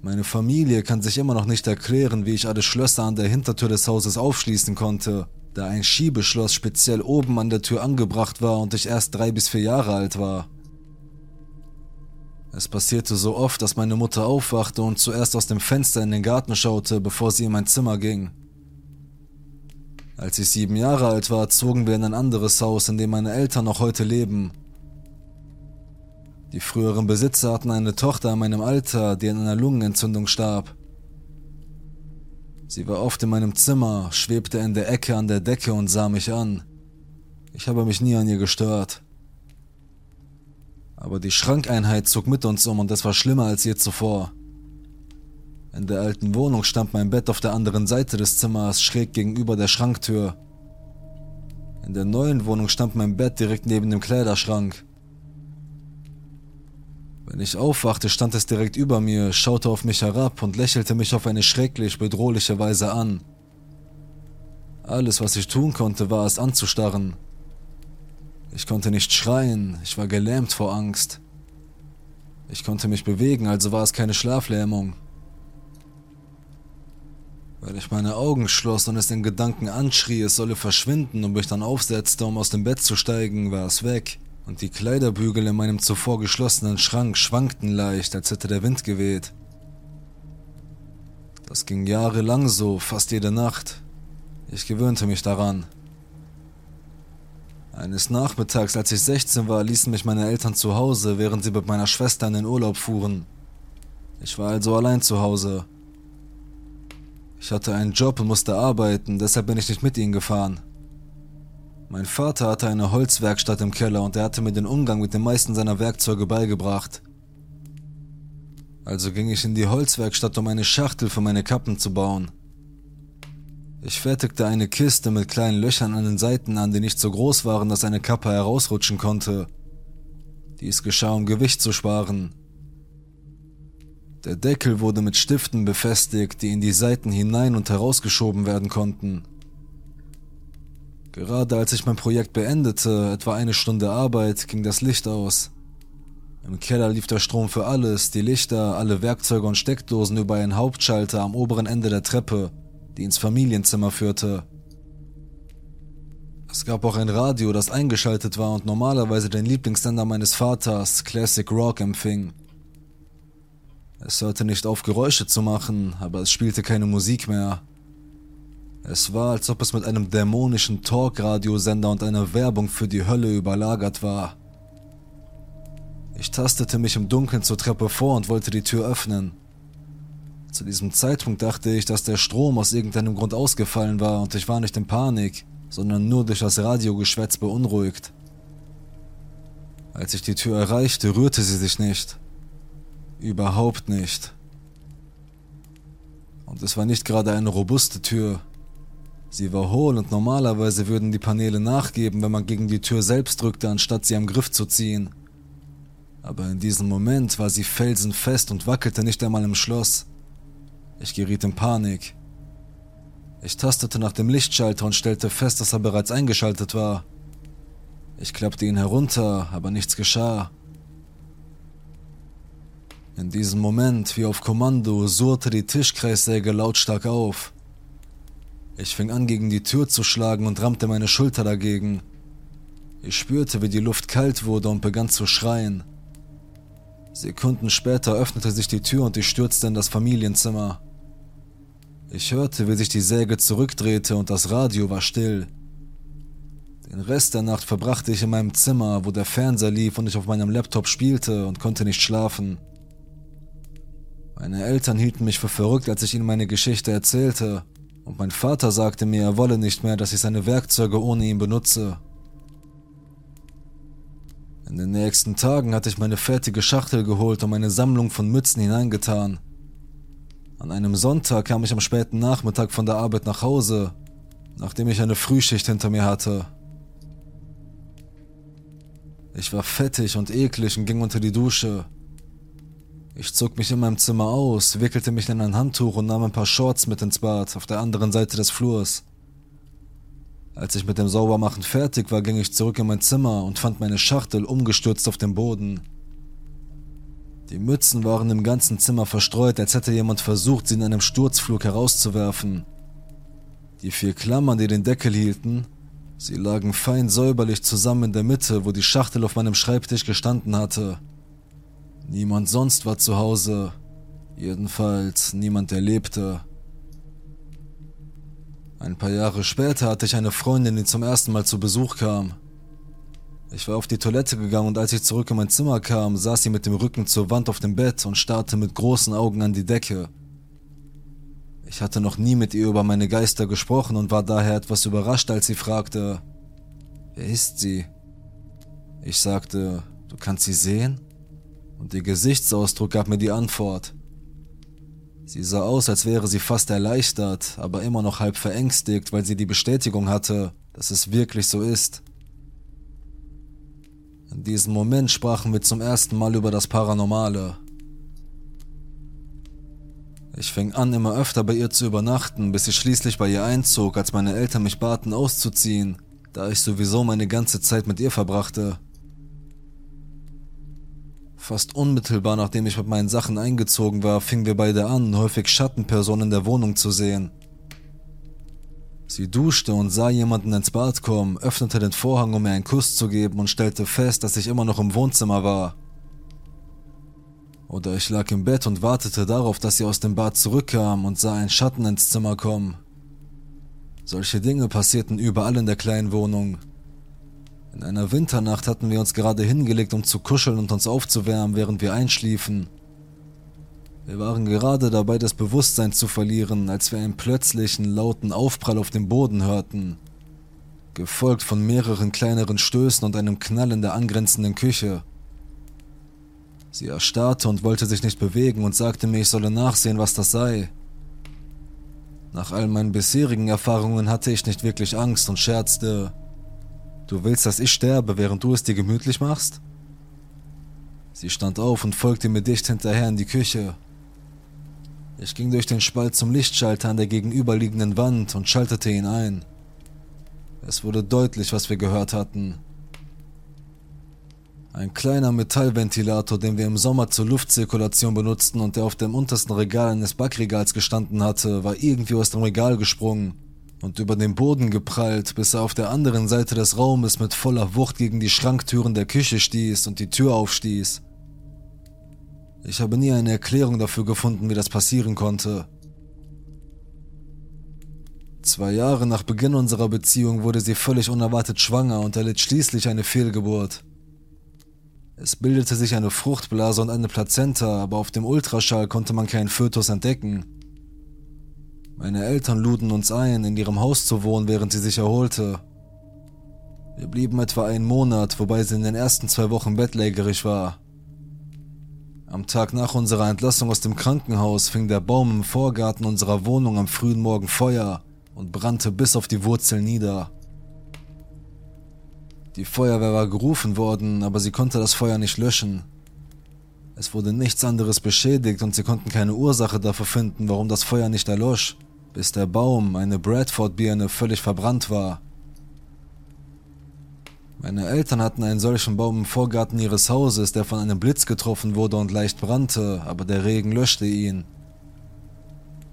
Meine Familie kann sich immer noch nicht erklären, wie ich alle Schlösser an der Hintertür des Hauses aufschließen konnte, da ein Schiebeschloss speziell oben an der Tür angebracht war und ich erst drei bis vier Jahre alt war. Es passierte so oft, dass meine Mutter aufwachte und zuerst aus dem Fenster in den Garten schaute, bevor sie in mein Zimmer ging. Als ich sieben Jahre alt war, zogen wir in ein anderes Haus, in dem meine Eltern noch heute leben. Die früheren Besitzer hatten eine Tochter in meinem Alter, die an einer Lungenentzündung starb. Sie war oft in meinem Zimmer, schwebte in der Ecke an der Decke und sah mich an. Ich habe mich nie an ihr gestört. Aber die Schrankeinheit zog mit uns um und es war schlimmer als je zuvor. In der alten Wohnung stand mein Bett auf der anderen Seite des Zimmers, schräg gegenüber der Schranktür. In der neuen Wohnung stand mein Bett direkt neben dem Kleiderschrank. Wenn ich aufwachte, stand es direkt über mir, schaute auf mich herab und lächelte mich auf eine schrecklich bedrohliche Weise an. Alles, was ich tun konnte, war es anzustarren. Ich konnte nicht schreien, ich war gelähmt vor Angst. Ich konnte mich bewegen, also war es keine Schlaflähmung. Weil ich meine Augen schloss und es den Gedanken anschrie, es solle verschwinden und mich dann aufsetzte, um aus dem Bett zu steigen, war es weg, und die Kleiderbügel in meinem zuvor geschlossenen Schrank schwankten leicht, als hätte der Wind geweht. Das ging jahrelang so, fast jede Nacht. Ich gewöhnte mich daran. Eines Nachmittags, als ich 16 war, ließen mich meine Eltern zu Hause, während sie mit meiner Schwester in den Urlaub fuhren. Ich war also allein zu Hause. Ich hatte einen Job und musste arbeiten, deshalb bin ich nicht mit ihnen gefahren. Mein Vater hatte eine Holzwerkstatt im Keller und er hatte mir den Umgang mit den meisten seiner Werkzeuge beigebracht. Also ging ich in die Holzwerkstatt, um eine Schachtel für meine Kappen zu bauen. Ich fertigte eine Kiste mit kleinen Löchern an den Seiten an, die nicht so groß waren, dass eine Kappe herausrutschen konnte. Dies geschah, um Gewicht zu sparen. Der Deckel wurde mit Stiften befestigt, die in die Seiten hinein und herausgeschoben werden konnten. Gerade als ich mein Projekt beendete, etwa eine Stunde Arbeit, ging das Licht aus. Im Keller lief der Strom für alles, die Lichter, alle Werkzeuge und Steckdosen über einen Hauptschalter am oberen Ende der Treppe, die ins Familienzimmer führte. Es gab auch ein Radio, das eingeschaltet war und normalerweise den Lieblingssender meines Vaters, Classic Rock, empfing. Es hörte nicht auf, Geräusche zu machen, aber es spielte keine Musik mehr. Es war, als ob es mit einem dämonischen Talk-Radiosender und einer Werbung für die Hölle überlagert war. Ich tastete mich im Dunkeln zur Treppe vor und wollte die Tür öffnen. Zu diesem Zeitpunkt dachte ich, dass der Strom aus irgendeinem Grund ausgefallen war und ich war nicht in Panik, sondern nur durch das Radiogeschwätz beunruhigt. Als ich die Tür erreichte, rührte sie sich nicht. Überhaupt nicht. Und es war nicht gerade eine robuste Tür. Sie war hohl und normalerweise würden die Paneele nachgeben, wenn man gegen die Tür selbst drückte, anstatt sie am Griff zu ziehen. Aber in diesem Moment war sie felsenfest und wackelte nicht einmal im Schloss. Ich geriet in Panik. Ich tastete nach dem Lichtschalter und stellte fest, dass er bereits eingeschaltet war. Ich klappte ihn herunter, aber nichts geschah. In diesem Moment, wie auf Kommando, surrte die Tischkreissäge lautstark auf. Ich fing an, gegen die Tür zu schlagen und rammte meine Schulter dagegen. Ich spürte, wie die Luft kalt wurde und begann zu schreien. Sekunden später öffnete sich die Tür und ich stürzte in das Familienzimmer. Ich hörte, wie sich die Säge zurückdrehte und das Radio war still. Den Rest der Nacht verbrachte ich in meinem Zimmer, wo der Fernseher lief und ich auf meinem Laptop spielte und konnte nicht schlafen. Meine Eltern hielten mich für verrückt, als ich ihnen meine Geschichte erzählte, und mein Vater sagte mir, er wolle nicht mehr, dass ich seine Werkzeuge ohne ihn benutze. In den nächsten Tagen hatte ich meine fertige Schachtel geholt und meine Sammlung von Mützen hineingetan. An einem Sonntag kam ich am späten Nachmittag von der Arbeit nach Hause, nachdem ich eine Frühschicht hinter mir hatte. Ich war fettig und eklig und ging unter die Dusche. Ich zog mich in meinem Zimmer aus, wickelte mich in ein Handtuch und nahm ein paar Shorts mit ins Bad auf der anderen Seite des Flurs. Als ich mit dem Saubermachen fertig war, ging ich zurück in mein Zimmer und fand meine Schachtel umgestürzt auf dem Boden. Die Mützen waren im ganzen Zimmer verstreut, als hätte jemand versucht, sie in einem Sturzflug herauszuwerfen. Die vier Klammern, die den Deckel hielten, sie lagen fein säuberlich zusammen in der Mitte, wo die Schachtel auf meinem Schreibtisch gestanden hatte. Niemand sonst war zu Hause. Jedenfalls niemand, der lebte. Ein paar Jahre später hatte ich eine Freundin, die zum ersten Mal zu Besuch kam. Ich war auf die Toilette gegangen und als ich zurück in mein Zimmer kam, saß sie mit dem Rücken zur Wand auf dem Bett und starrte mit großen Augen an die Decke. Ich hatte noch nie mit ihr über meine Geister gesprochen und war daher etwas überrascht, als sie fragte, wer ist sie? Ich sagte, du kannst sie sehen? Und ihr Gesichtsausdruck gab mir die Antwort. Sie sah aus, als wäre sie fast erleichtert, aber immer noch halb verängstigt, weil sie die Bestätigung hatte, dass es wirklich so ist. In diesem Moment sprachen wir zum ersten Mal über das Paranormale. Ich fing an, immer öfter bei ihr zu übernachten, bis ich schließlich bei ihr einzog, als meine Eltern mich baten auszuziehen, da ich sowieso meine ganze Zeit mit ihr verbrachte. Fast unmittelbar nachdem ich mit meinen Sachen eingezogen war, fingen wir beide an, häufig Schattenpersonen in der Wohnung zu sehen. Sie duschte und sah jemanden ins Bad kommen, öffnete den Vorhang, um mir einen Kuss zu geben und stellte fest, dass ich immer noch im Wohnzimmer war. Oder ich lag im Bett und wartete darauf, dass sie aus dem Bad zurückkam und sah einen Schatten ins Zimmer kommen. Solche Dinge passierten überall in der kleinen Wohnung. In einer Winternacht hatten wir uns gerade hingelegt, um zu kuscheln und uns aufzuwärmen, während wir einschliefen. Wir waren gerade dabei, das Bewusstsein zu verlieren, als wir einen plötzlichen, lauten Aufprall auf dem Boden hörten, gefolgt von mehreren kleineren Stößen und einem Knall in der angrenzenden Küche. Sie erstarrte und wollte sich nicht bewegen und sagte mir, ich solle nachsehen, was das sei. Nach all meinen bisherigen Erfahrungen hatte ich nicht wirklich Angst und scherzte. Du willst, dass ich sterbe, während du es dir gemütlich machst? Sie stand auf und folgte mir dicht hinterher in die Küche. Ich ging durch den Spalt zum Lichtschalter an der gegenüberliegenden Wand und schaltete ihn ein. Es wurde deutlich, was wir gehört hatten. Ein kleiner Metallventilator, den wir im Sommer zur Luftzirkulation benutzten und der auf dem untersten Regal eines Backregals gestanden hatte, war irgendwie aus dem Regal gesprungen und über den Boden geprallt, bis er auf der anderen Seite des Raumes mit voller Wucht gegen die Schranktüren der Küche stieß und die Tür aufstieß. Ich habe nie eine Erklärung dafür gefunden, wie das passieren konnte. Zwei Jahre nach Beginn unserer Beziehung wurde sie völlig unerwartet schwanger und erlitt schließlich eine Fehlgeburt. Es bildete sich eine Fruchtblase und eine Plazenta, aber auf dem Ultraschall konnte man keinen Fötus entdecken. Meine Eltern luden uns ein, in ihrem Haus zu wohnen, während sie sich erholte. Wir blieben etwa einen Monat, wobei sie in den ersten zwei Wochen bettlägerig war. Am Tag nach unserer Entlassung aus dem Krankenhaus fing der Baum im Vorgarten unserer Wohnung am frühen Morgen Feuer und brannte bis auf die Wurzeln nieder. Die Feuerwehr war gerufen worden, aber sie konnte das Feuer nicht löschen. Es wurde nichts anderes beschädigt und sie konnten keine Ursache dafür finden, warum das Feuer nicht erlosch, bis der Baum, eine Bradford-Birne, völlig verbrannt war. Meine Eltern hatten einen solchen Baum im Vorgarten ihres Hauses, der von einem Blitz getroffen wurde und leicht brannte, aber der Regen löschte ihn.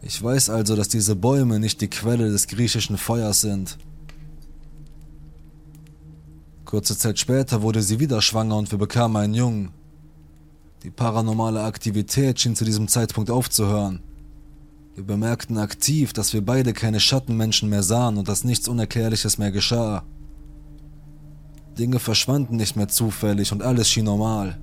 Ich weiß also, dass diese Bäume nicht die Quelle des griechischen Feuers sind. Kurze Zeit später wurde sie wieder schwanger und wir bekamen einen Jungen. Die paranormale Aktivität schien zu diesem Zeitpunkt aufzuhören. Wir bemerkten aktiv, dass wir beide keine Schattenmenschen mehr sahen und dass nichts Unerklärliches mehr geschah. Dinge verschwanden nicht mehr zufällig und alles schien normal.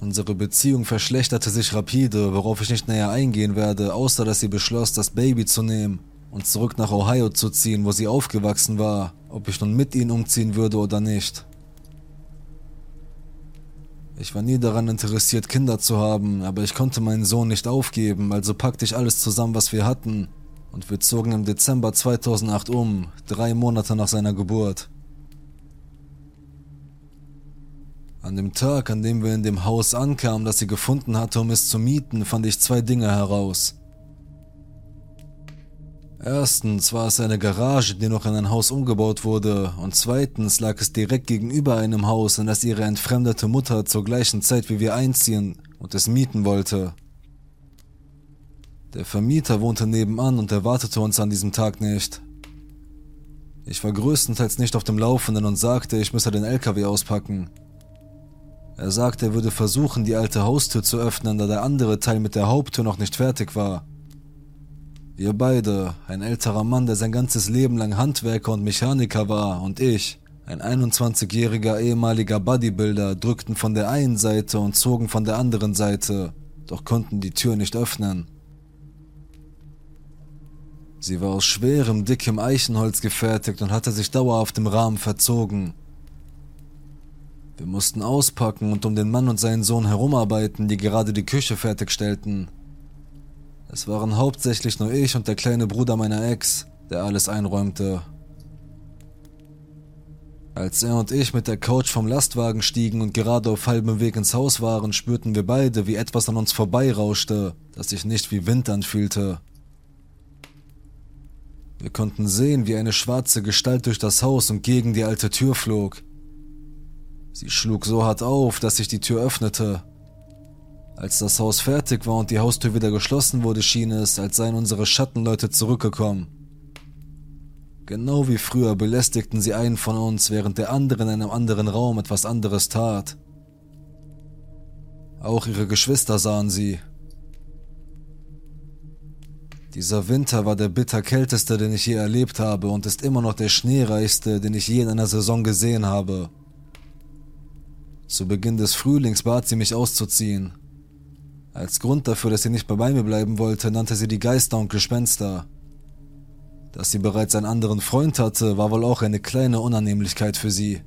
Unsere Beziehung verschlechterte sich rapide, worauf ich nicht näher eingehen werde, außer dass sie beschloss, das Baby zu nehmen und zurück nach Ohio zu ziehen, wo sie aufgewachsen war, ob ich nun mit ihnen umziehen würde oder nicht. Ich war nie daran interessiert, Kinder zu haben, aber ich konnte meinen Sohn nicht aufgeben, also packte ich alles zusammen, was wir hatten, und wir zogen im Dezember 2008 um, drei Monate nach seiner Geburt. An dem Tag, an dem wir in dem Haus ankamen, das sie gefunden hatte, um es zu mieten, fand ich zwei Dinge heraus. Erstens war es eine Garage, die noch in ein Haus umgebaut wurde, und zweitens lag es direkt gegenüber einem Haus, in das ihre entfremdete Mutter zur gleichen Zeit wie wir einziehen und es mieten wollte. Der Vermieter wohnte nebenan und erwartete uns an diesem Tag nicht. Ich war größtenteils nicht auf dem Laufenden und sagte, ich müsse den LKW auspacken. Er sagte, er würde versuchen, die alte Haustür zu öffnen, da der andere Teil mit der Haupttür noch nicht fertig war. Wir beide, ein älterer Mann, der sein ganzes Leben lang Handwerker und Mechaniker war, und ich, ein 21-jähriger ehemaliger Bodybuilder, drückten von der einen Seite und zogen von der anderen Seite, doch konnten die Tür nicht öffnen. Sie war aus schwerem, dickem Eichenholz gefertigt und hatte sich dauerhaft im Rahmen verzogen. Wir mussten auspacken und um den Mann und seinen Sohn herumarbeiten, die gerade die Küche fertigstellten. Es waren hauptsächlich nur ich und der kleine Bruder meiner Ex, der alles einräumte. Als er und ich mit der Couch vom Lastwagen stiegen und gerade auf halbem Weg ins Haus waren, spürten wir beide, wie etwas an uns vorbeirauschte, das sich nicht wie Wind anfühlte. Wir konnten sehen, wie eine schwarze Gestalt durch das Haus und gegen die alte Tür flog. Sie schlug so hart auf, dass sich die Tür öffnete. Als das Haus fertig war und die Haustür wieder geschlossen wurde, schien es, als seien unsere Schattenleute zurückgekommen. Genau wie früher belästigten sie einen von uns, während der andere in einem anderen Raum etwas anderes tat. Auch ihre Geschwister sahen sie. Dieser Winter war der bitter kälteste, den ich je erlebt habe und ist immer noch der schneereichste, den ich je in einer Saison gesehen habe. Zu Beginn des Frühlings bat sie mich auszuziehen. Als Grund dafür, dass sie nicht bei mir bleiben wollte, nannte sie die Geister und Gespenster. Dass sie bereits einen anderen Freund hatte, war wohl auch eine kleine Unannehmlichkeit für sie.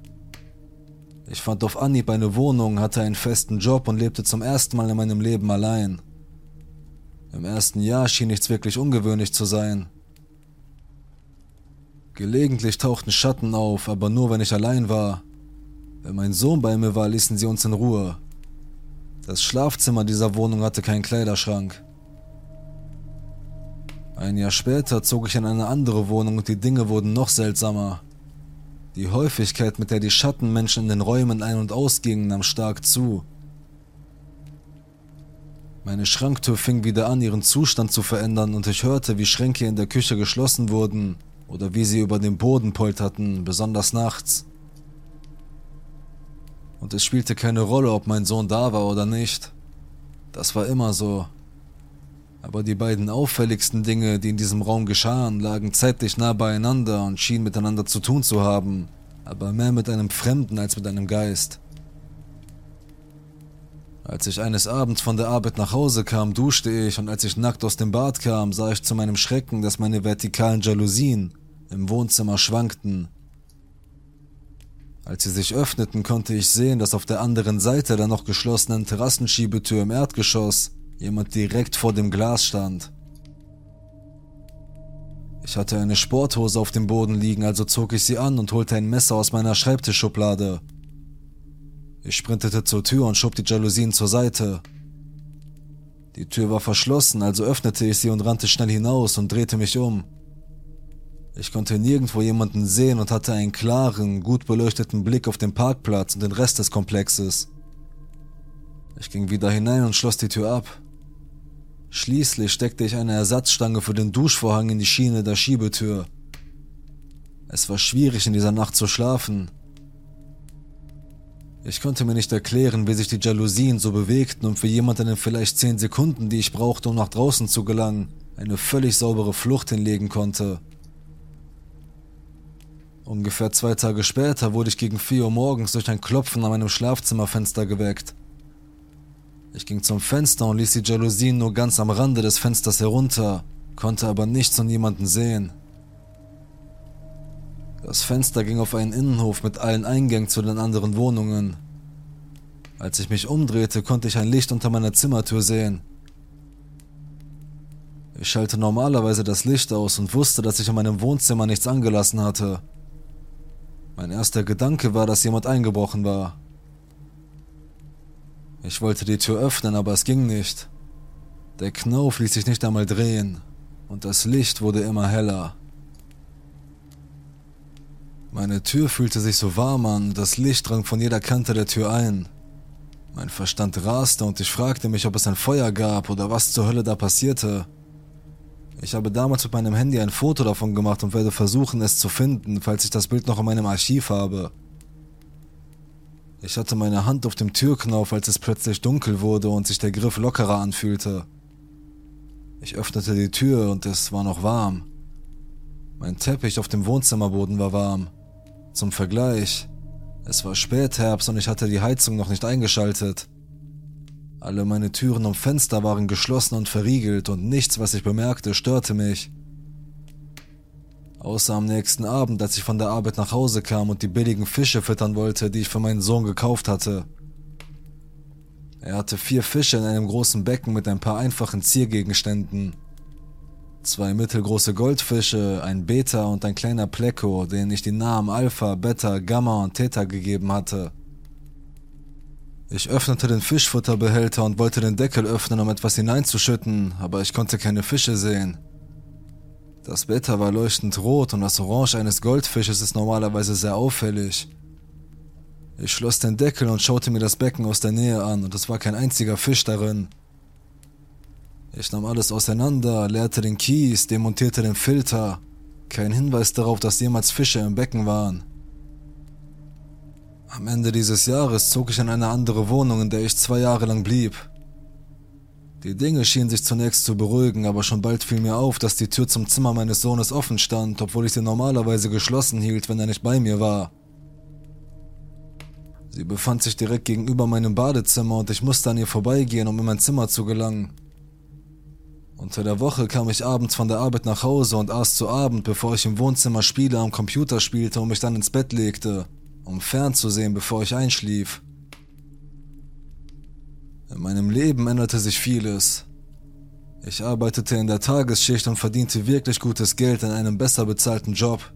Ich fand auf Anhieb eine Wohnung, hatte einen festen Job und lebte zum ersten Mal in meinem Leben allein. Im ersten Jahr schien nichts wirklich ungewöhnlich zu sein. Gelegentlich tauchten Schatten auf, aber nur wenn ich allein war. Wenn mein Sohn bei mir war, ließen sie uns in Ruhe. Das Schlafzimmer dieser Wohnung hatte keinen Kleiderschrank. Ein Jahr später zog ich in eine andere Wohnung und die Dinge wurden noch seltsamer. Die Häufigkeit, mit der die Schattenmenschen in den Räumen ein- und ausgingen, nahm stark zu. Meine Schranktür fing wieder an, ihren Zustand zu verändern und ich hörte, wie Schränke in der Küche geschlossen wurden oder wie sie über den Boden polterten, besonders nachts und es spielte keine Rolle, ob mein Sohn da war oder nicht. Das war immer so. Aber die beiden auffälligsten Dinge, die in diesem Raum geschahen, lagen zeitlich nah beieinander und schienen miteinander zu tun zu haben, aber mehr mit einem Fremden als mit einem Geist. Als ich eines Abends von der Arbeit nach Hause kam, duschte ich und als ich nackt aus dem Bad kam, sah ich zu meinem Schrecken, dass meine vertikalen Jalousien im Wohnzimmer schwankten als sie sich öffneten, konnte ich sehen, dass auf der anderen Seite der noch geschlossenen Terrassenschiebetür im Erdgeschoss jemand direkt vor dem Glas stand. Ich hatte eine Sporthose auf dem Boden liegen, also zog ich sie an und holte ein Messer aus meiner Schreibtischschublade. Ich sprintete zur Tür und schob die Jalousien zur Seite. Die Tür war verschlossen, also öffnete ich sie und rannte schnell hinaus und drehte mich um. Ich konnte nirgendwo jemanden sehen und hatte einen klaren, gut beleuchteten Blick auf den Parkplatz und den Rest des Komplexes. Ich ging wieder hinein und schloss die Tür ab. Schließlich steckte ich eine Ersatzstange für den Duschvorhang in die Schiene der Schiebetür. Es war schwierig in dieser Nacht zu schlafen. Ich konnte mir nicht erklären, wie sich die Jalousien so bewegten und für jemanden in vielleicht zehn Sekunden, die ich brauchte, um nach draußen zu gelangen, eine völlig saubere Flucht hinlegen konnte. Ungefähr zwei Tage später wurde ich gegen 4 Uhr morgens durch ein Klopfen an meinem Schlafzimmerfenster geweckt. Ich ging zum Fenster und ließ die Jalousien nur ganz am Rande des Fensters herunter, konnte aber nichts und niemanden sehen. Das Fenster ging auf einen Innenhof mit allen Eingängen zu den anderen Wohnungen. Als ich mich umdrehte, konnte ich ein Licht unter meiner Zimmertür sehen. Ich schalte normalerweise das Licht aus und wusste, dass ich in meinem Wohnzimmer nichts angelassen hatte. Mein erster Gedanke war, dass jemand eingebrochen war. Ich wollte die Tür öffnen, aber es ging nicht. Der Knauf ließ sich nicht einmal drehen und das Licht wurde immer heller. Meine Tür fühlte sich so warm an, das Licht drang von jeder Kante der Tür ein. Mein Verstand raste und ich fragte mich, ob es ein Feuer gab oder was zur Hölle da passierte. Ich habe damals mit meinem Handy ein Foto davon gemacht und werde versuchen, es zu finden, falls ich das Bild noch in meinem Archiv habe. Ich hatte meine Hand auf dem Türknauf, als es plötzlich dunkel wurde und sich der Griff lockerer anfühlte. Ich öffnete die Tür und es war noch warm. Mein Teppich auf dem Wohnzimmerboden war warm. Zum Vergleich, es war Spätherbst und ich hatte die Heizung noch nicht eingeschaltet. Alle meine Türen und Fenster waren geschlossen und verriegelt und nichts, was ich bemerkte, störte mich. Außer am nächsten Abend, als ich von der Arbeit nach Hause kam und die billigen Fische füttern wollte, die ich für meinen Sohn gekauft hatte. Er hatte vier Fische in einem großen Becken mit ein paar einfachen Ziergegenständen. Zwei mittelgroße Goldfische, ein Beta und ein kleiner Pleco, denen ich die Namen Alpha, Beta, Gamma und Theta gegeben hatte. Ich öffnete den Fischfutterbehälter und wollte den Deckel öffnen, um etwas hineinzuschütten, aber ich konnte keine Fische sehen. Das Beta war leuchtend rot und das Orange eines Goldfisches ist normalerweise sehr auffällig. Ich schloss den Deckel und schaute mir das Becken aus der Nähe an und es war kein einziger Fisch darin. Ich nahm alles auseinander, leerte den Kies, demontierte den Filter. Kein Hinweis darauf, dass jemals Fische im Becken waren. Am Ende dieses Jahres zog ich in eine andere Wohnung, in der ich zwei Jahre lang blieb. Die Dinge schienen sich zunächst zu beruhigen, aber schon bald fiel mir auf, dass die Tür zum Zimmer meines Sohnes offen stand, obwohl ich sie normalerweise geschlossen hielt, wenn er nicht bei mir war. Sie befand sich direkt gegenüber meinem Badezimmer und ich musste an ihr vorbeigehen, um in mein Zimmer zu gelangen. Unter der Woche kam ich abends von der Arbeit nach Hause und aß zu Abend, bevor ich im Wohnzimmer Spiele am Computer spielte und mich dann ins Bett legte, um fernzusehen, bevor ich einschlief. In meinem Leben änderte sich vieles. Ich arbeitete in der Tagesschicht und verdiente wirklich gutes Geld in einem besser bezahlten Job.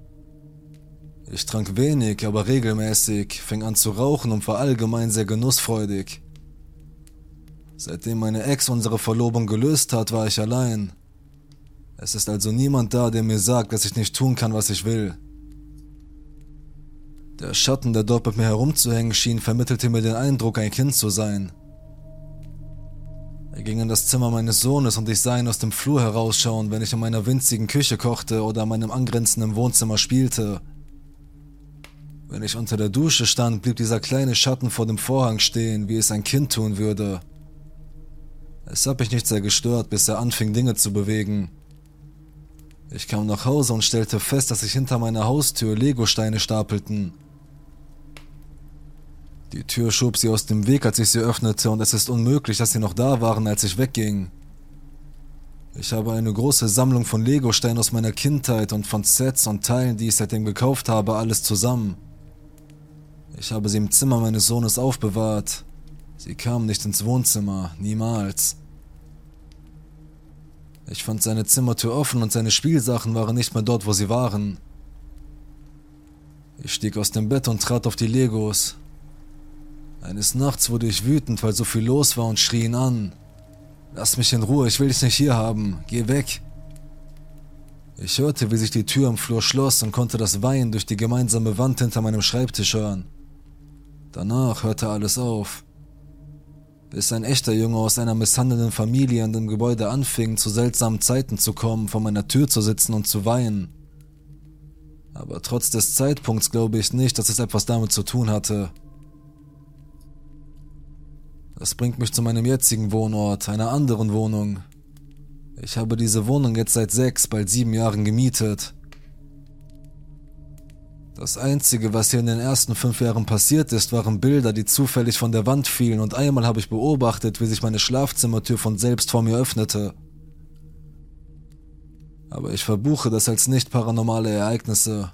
Ich trank wenig, aber regelmäßig, fing an zu rauchen und war allgemein sehr genussfreudig. Seitdem meine Ex unsere Verlobung gelöst hat, war ich allein. Es ist also niemand da, der mir sagt, dass ich nicht tun kann, was ich will. Der Schatten, der dort mit mir herumzuhängen schien, vermittelte mir den Eindruck, ein Kind zu sein. Er ging in das Zimmer meines Sohnes und ich sah ihn aus dem Flur herausschauen, wenn ich in meiner winzigen Küche kochte oder in meinem angrenzenden Wohnzimmer spielte. Wenn ich unter der Dusche stand, blieb dieser kleine Schatten vor dem Vorhang stehen, wie es ein Kind tun würde. Es hat mich nicht sehr gestört, bis er anfing, Dinge zu bewegen. Ich kam nach Hause und stellte fest, dass sich hinter meiner Haustür Legosteine stapelten. Die Tür schob sie aus dem Weg, als ich sie öffnete, und es ist unmöglich, dass sie noch da waren, als ich wegging. Ich habe eine große Sammlung von Legosteinen aus meiner Kindheit und von Sets und Teilen, die ich seitdem gekauft habe, alles zusammen. Ich habe sie im Zimmer meines Sohnes aufbewahrt. Sie kamen nicht ins Wohnzimmer, niemals. Ich fand seine Zimmertür offen und seine Spielsachen waren nicht mehr dort, wo sie waren. Ich stieg aus dem Bett und trat auf die Legos. Eines Nachts wurde ich wütend, weil so viel los war und schrie ihn an. Lass mich in Ruhe, ich will dich nicht hier haben. Geh weg. Ich hörte, wie sich die Tür im Flur schloss und konnte das Weinen durch die gemeinsame Wand hinter meinem Schreibtisch hören. Danach hörte alles auf. Bis ein echter Junge aus einer misshandelnden Familie in dem Gebäude anfing, zu seltsamen Zeiten zu kommen, vor meiner Tür zu sitzen und zu weinen. Aber trotz des Zeitpunkts glaube ich nicht, dass es etwas damit zu tun hatte. Das bringt mich zu meinem jetzigen Wohnort, einer anderen Wohnung. Ich habe diese Wohnung jetzt seit sechs, bald sieben Jahren gemietet. Das Einzige, was hier in den ersten fünf Jahren passiert ist, waren Bilder, die zufällig von der Wand fielen und einmal habe ich beobachtet, wie sich meine Schlafzimmertür von selbst vor mir öffnete. Aber ich verbuche das als nicht paranormale Ereignisse.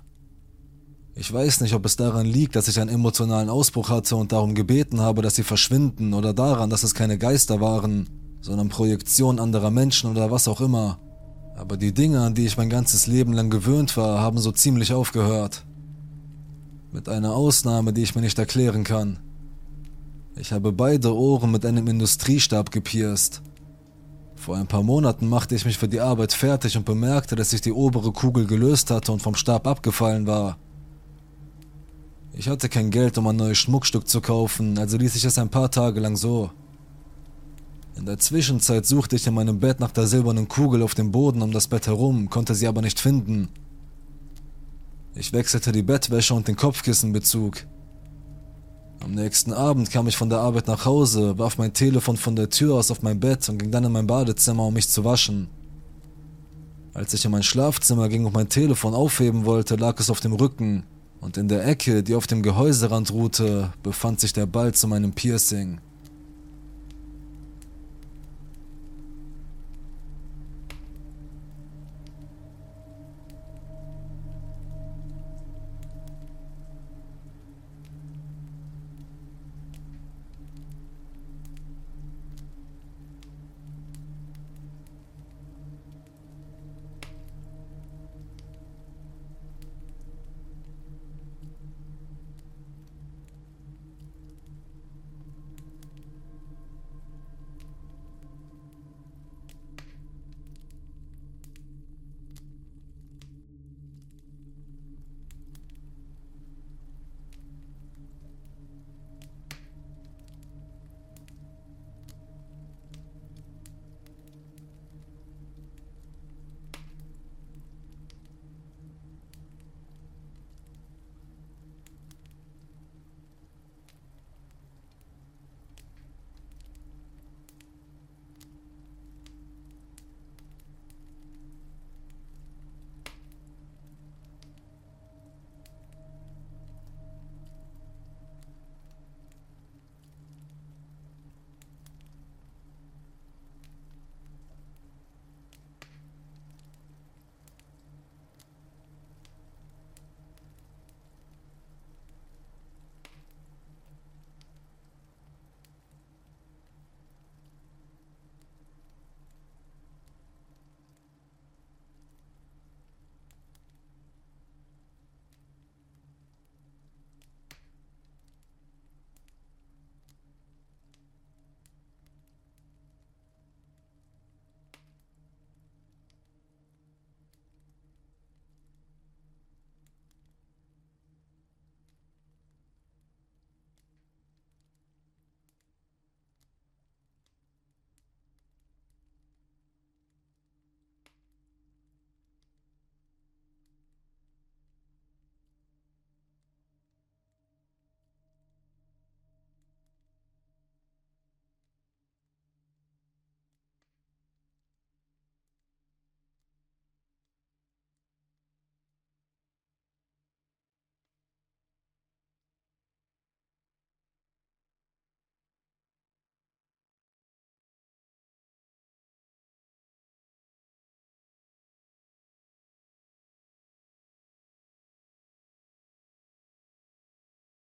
Ich weiß nicht, ob es daran liegt, dass ich einen emotionalen Ausbruch hatte und darum gebeten habe, dass sie verschwinden oder daran, dass es keine Geister waren, sondern Projektionen anderer Menschen oder was auch immer. Aber die Dinge, an die ich mein ganzes Leben lang gewöhnt war, haben so ziemlich aufgehört. Mit einer Ausnahme, die ich mir nicht erklären kann. Ich habe beide Ohren mit einem Industriestab gepierst. Vor ein paar Monaten machte ich mich für die Arbeit fertig und bemerkte, dass sich die obere Kugel gelöst hatte und vom Stab abgefallen war. Ich hatte kein Geld, um ein neues Schmuckstück zu kaufen, also ließ ich es ein paar Tage lang so. In der Zwischenzeit suchte ich in meinem Bett nach der silbernen Kugel auf dem Boden um das Bett herum, konnte sie aber nicht finden. Ich wechselte die Bettwäsche und den Kopfkissenbezug. Am nächsten Abend kam ich von der Arbeit nach Hause, warf mein Telefon von der Tür aus auf mein Bett und ging dann in mein Badezimmer, um mich zu waschen. Als ich in mein Schlafzimmer ging und mein Telefon aufheben wollte, lag es auf dem Rücken, und in der Ecke, die auf dem Gehäuserand ruhte, befand sich der Ball zu meinem Piercing.